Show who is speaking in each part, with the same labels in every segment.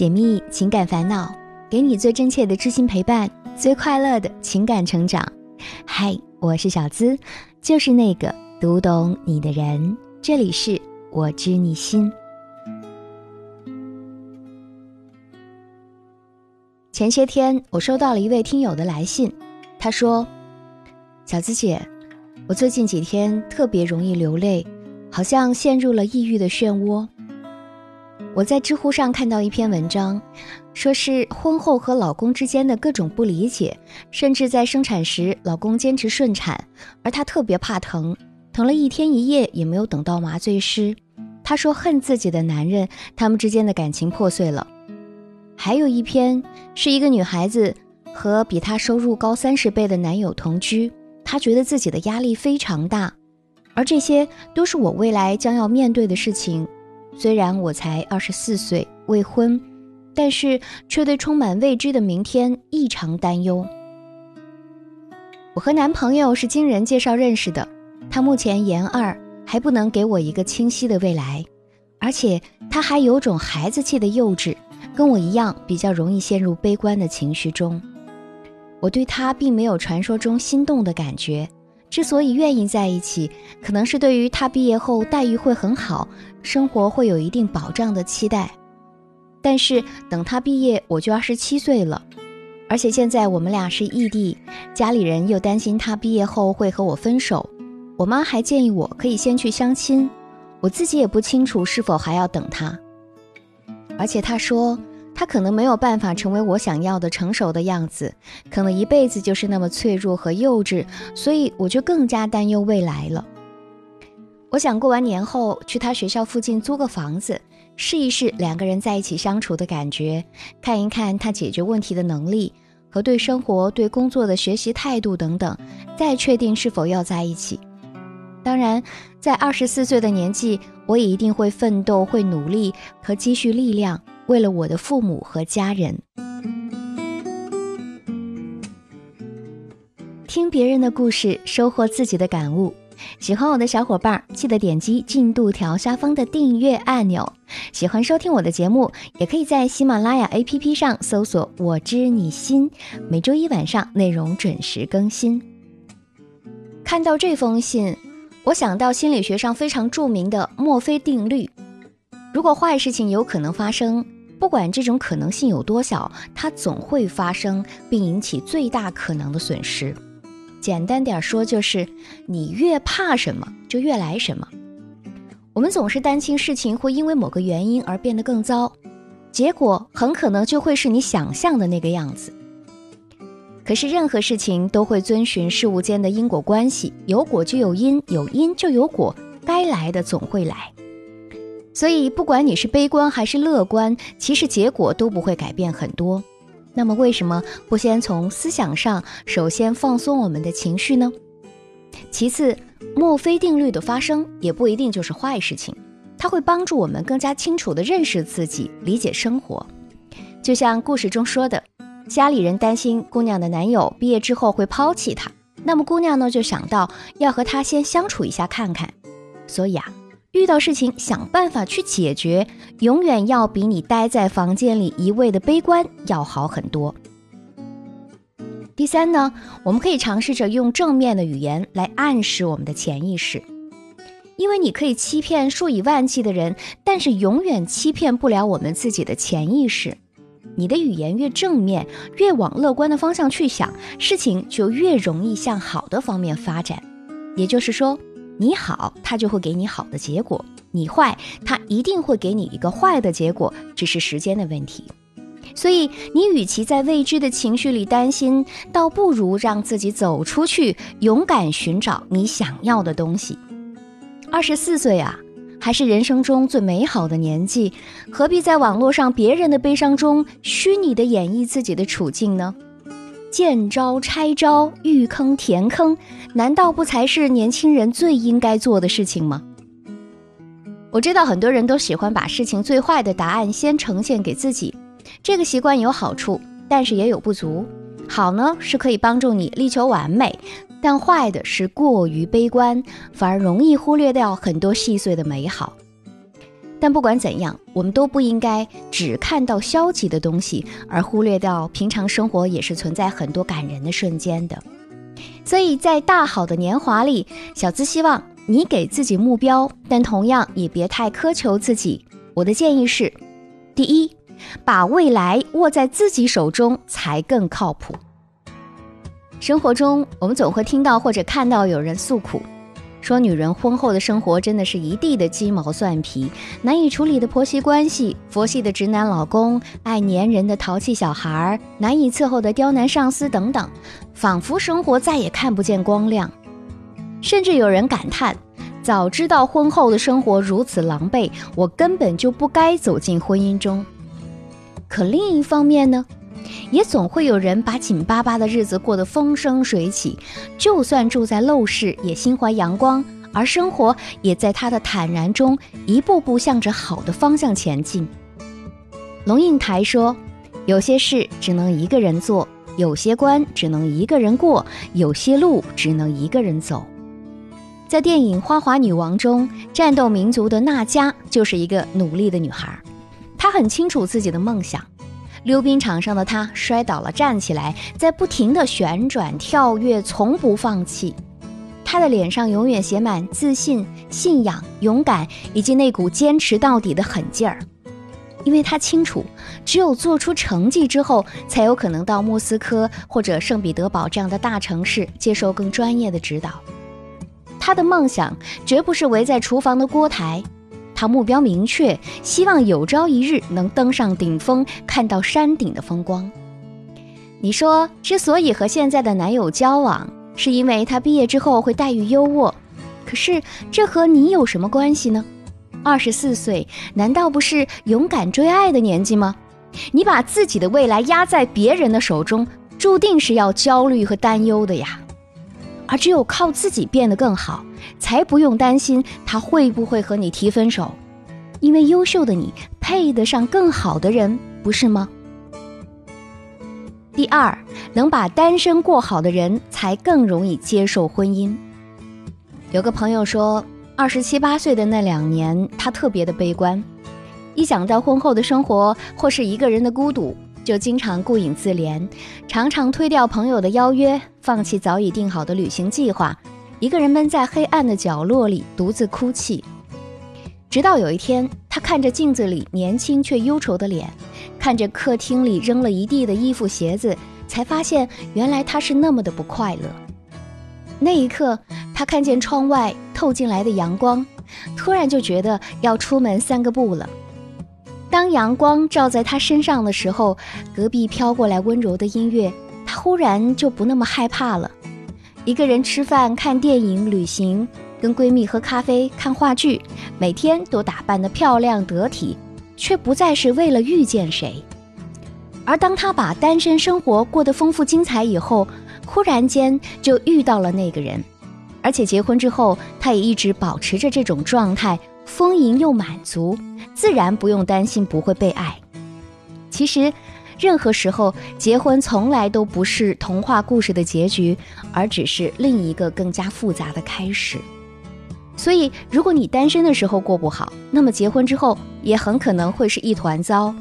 Speaker 1: 解密情感烦恼，给你最真切的知心陪伴，最快乐的情感成长。嗨，我是小资，就是那个读懂你的人。这里是我知你心。前些天，我收到了一位听友的来信，他说：“小资姐，我最近几天特别容易流泪，好像陷入了抑郁的漩涡。”我在知乎上看到一篇文章，说是婚后和老公之间的各种不理解，甚至在生产时，老公坚持顺产，而她特别怕疼，疼了一天一夜也没有等到麻醉师。她说恨自己的男人，他们之间的感情破碎了。还有一篇是一个女孩子和比她收入高三十倍的男友同居，她觉得自己的压力非常大，而这些都是我未来将要面对的事情。虽然我才二十四岁未婚，但是却对充满未知的明天异常担忧。我和男朋友是经人介绍认识的，他目前研二，还不能给我一个清晰的未来，而且他还有种孩子气的幼稚，跟我一样比较容易陷入悲观的情绪中。我对他并没有传说中心动的感觉。之所以愿意在一起，可能是对于他毕业后待遇会很好，生活会有一定保障的期待。但是等他毕业，我就二十七岁了，而且现在我们俩是异地，家里人又担心他毕业后会和我分手。我妈还建议我可以先去相亲，我自己也不清楚是否还要等他。而且他说。他可能没有办法成为我想要的成熟的样子，可能一辈子就是那么脆弱和幼稚，所以我就更加担忧未来了。我想过完年后去他学校附近租个房子，试一试两个人在一起相处的感觉，看一看他解决问题的能力和对生活、对工作的学习态度等等，再确定是否要在一起。当然，在二十四岁的年纪，我也一定会奋斗、会努力和积蓄力量。为了我的父母和家人，听别人的故事，收获自己的感悟。喜欢我的小伙伴，记得点击进度条下方的订阅按钮。喜欢收听我的节目，也可以在喜马拉雅 APP 上搜索“我知你心”，每周一晚上内容准时更新。看到这封信，我想到心理学上非常著名的墨菲定律：如果坏事情有可能发生。不管这种可能性有多小，它总会发生，并引起最大可能的损失。简单点说，就是你越怕什么，就越来什么。我们总是担心事情会因为某个原因而变得更糟，结果很可能就会是你想象的那个样子。可是任何事情都会遵循事物间的因果关系，有果就有因，有因就有果，该来的总会来。所以，不管你是悲观还是乐观，其实结果都不会改变很多。那么，为什么不先从思想上首先放松我们的情绪呢？其次，墨菲定律的发生也不一定就是坏事情，它会帮助我们更加清楚地认识自己，理解生活。就像故事中说的，家里人担心姑娘的男友毕业之后会抛弃她，那么姑娘呢就想到要和他先相处一下看看。所以啊。遇到事情想办法去解决，永远要比你待在房间里一味的悲观要好很多。第三呢，我们可以尝试着用正面的语言来暗示我们的潜意识，因为你可以欺骗数以万计的人，但是永远欺骗不了我们自己的潜意识。你的语言越正面，越往乐观的方向去想，事情就越容易向好的方面发展。也就是说。你好，他就会给你好的结果；你坏，他一定会给你一个坏的结果，只是时间的问题。所以，你与其在未知的情绪里担心，倒不如让自己走出去，勇敢寻找你想要的东西。二十四岁啊，还是人生中最美好的年纪，何必在网络上别人的悲伤中虚拟的演绎自己的处境呢？见招拆招，遇坑填坑，难道不才是年轻人最应该做的事情吗？我知道很多人都喜欢把事情最坏的答案先呈现给自己，这个习惯有好处，但是也有不足。好呢，是可以帮助你力求完美，但坏的是过于悲观，反而容易忽略掉很多细碎的美好。但不管怎样，我们都不应该只看到消极的东西，而忽略掉平常生活也是存在很多感人的瞬间的。所以在大好的年华里，小资希望你给自己目标，但同样也别太苛求自己。我的建议是：第一，把未来握在自己手中才更靠谱。生活中，我们总会听到或者看到有人诉苦。说女人婚后的生活真的是一地的鸡毛蒜皮，难以处理的婆媳关系，佛系的直男老公，爱粘人的淘气小孩，难以伺候的刁难上司等等，仿佛生活再也看不见光亮。甚至有人感叹：早知道婚后的生活如此狼狈，我根本就不该走进婚姻中。可另一方面呢？也总会有人把紧巴巴的日子过得风生水起，就算住在陋室，也心怀阳光，而生活也在他的坦然中一步步向着好的方向前进。龙应台说：“有些事只能一个人做，有些关只能一个人过，有些路只能一个人走。”在电影《花滑女王》中，战斗民族的娜佳就是一个努力的女孩，她很清楚自己的梦想。溜冰场上的他摔倒了，站起来，在不停的旋转跳跃，从不放弃。他的脸上永远写满自信、信仰、勇敢，以及那股坚持到底的狠劲儿。因为他清楚，只有做出成绩之后，才有可能到莫斯科或者圣彼得堡这样的大城市接受更专业的指导。他的梦想绝不是围在厨房的锅台。他目标明确，希望有朝一日能登上顶峰，看到山顶的风光。你说，之所以和现在的男友交往，是因为他毕业之后会待遇优渥。可是，这和你有什么关系呢？二十四岁，难道不是勇敢追爱的年纪吗？你把自己的未来压在别人的手中，注定是要焦虑和担忧的呀。而只有靠自己变得更好，才不用担心他会不会和你提分手，因为优秀的你配得上更好的人，不是吗？第二，能把单身过好的人才更容易接受婚姻。有个朋友说，二十七八岁的那两年，他特别的悲观，一想到婚后的生活或是一个人的孤独。就经常顾影自怜，常常推掉朋友的邀约，放弃早已定好的旅行计划，一个人闷在黑暗的角落里独自哭泣。直到有一天，他看着镜子里年轻却忧愁的脸，看着客厅里扔了一地的衣服鞋子，才发现原来他是那么的不快乐。那一刻，他看见窗外透进来的阳光，突然就觉得要出门三个步了。当阳光照在他身上的时候，隔壁飘过来温柔的音乐，忽然就不那么害怕了。一个人吃饭、看电影、旅行，跟闺蜜喝咖啡、看话剧，每天都打扮得漂亮得体，却不再是为了遇见谁。而当他把单身生活过得丰富精彩以后，忽然间就遇到了那个人，而且结婚之后，他也一直保持着这种状态。丰盈又满足，自然不用担心不会被爱。其实，任何时候结婚从来都不是童话故事的结局，而只是另一个更加复杂的开始。所以，如果你单身的时候过不好，那么结婚之后也很可能会是一团糟。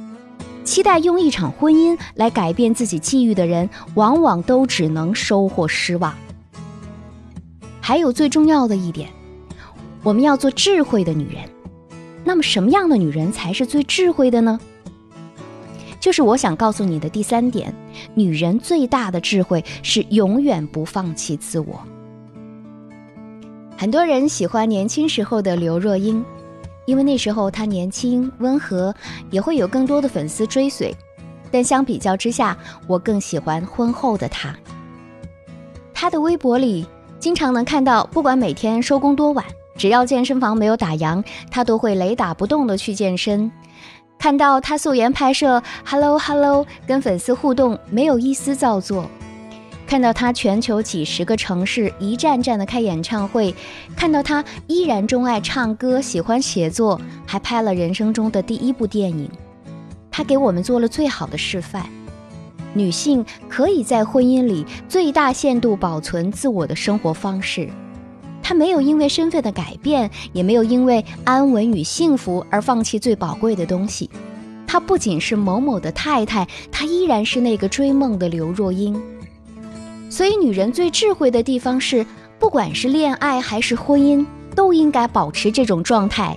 Speaker 1: 期待用一场婚姻来改变自己际遇的人，往往都只能收获失望。还有最重要的一点。我们要做智慧的女人，那么什么样的女人才是最智慧的呢？就是我想告诉你的第三点：女人最大的智慧是永远不放弃自我。很多人喜欢年轻时候的刘若英，因为那时候她年轻温和，也会有更多的粉丝追随。但相比较之下，我更喜欢婚后的她。她的微博里经常能看到，不管每天收工多晚。只要健身房没有打烊，她都会雷打不动的去健身。看到他素颜拍摄，Hello Hello，跟粉丝互动，没有一丝造作。看到他全球几十个城市一站站的开演唱会，看到他依然钟爱唱歌，喜欢写作，还拍了人生中的第一部电影。他给我们做了最好的示范：女性可以在婚姻里最大限度保存自我的生活方式。她没有因为身份的改变，也没有因为安稳与幸福而放弃最宝贵的东西。她不仅是某某的太太，她依然是那个追梦的刘若英。所以，女人最智慧的地方是，不管是恋爱还是婚姻，都应该保持这种状态：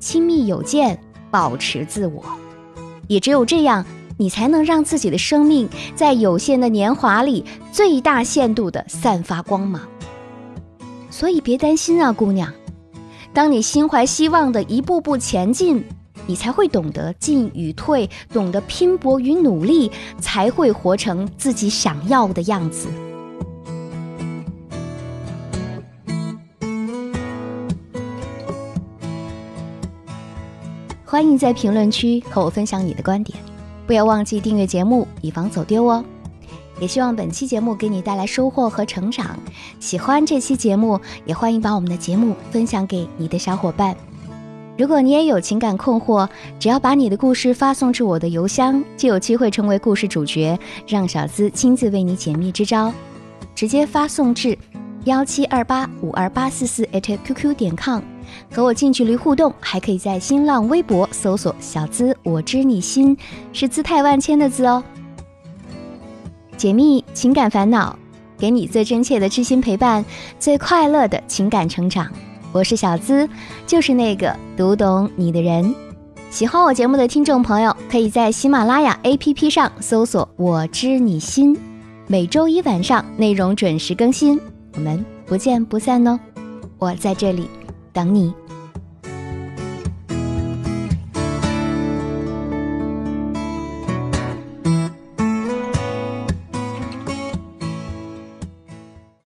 Speaker 1: 亲密有间，保持自我。也只有这样。你才能让自己的生命在有限的年华里最大限度地散发光芒。所以别担心啊，姑娘，当你心怀希望的一步步前进，你才会懂得进与退，懂得拼搏与努力，才会活成自己想要的样子。欢迎在评论区和我分享你的观点。不要忘记订阅节目，以防走丢哦。也希望本期节目给你带来收获和成长。喜欢这期节目，也欢迎把我们的节目分享给你的小伙伴。如果你也有情感困惑，只要把你的故事发送至我的邮箱，就有机会成为故事主角，让小资亲自为你解密支招。直接发送至幺七二八五二八四四 at qq 点 com。和我近距离互动，还可以在新浪微博搜索“小资我知你心”，是姿态万千的“资”哦。解密情感烦恼，给你最真切的知心陪伴，最快乐的情感成长。我是小资，就是那个读懂你的人。喜欢我节目的听众朋友，可以在喜马拉雅 APP 上搜索“我知你心”，每周一晚上内容准时更新，我们不见不散哦。我在这里。等你。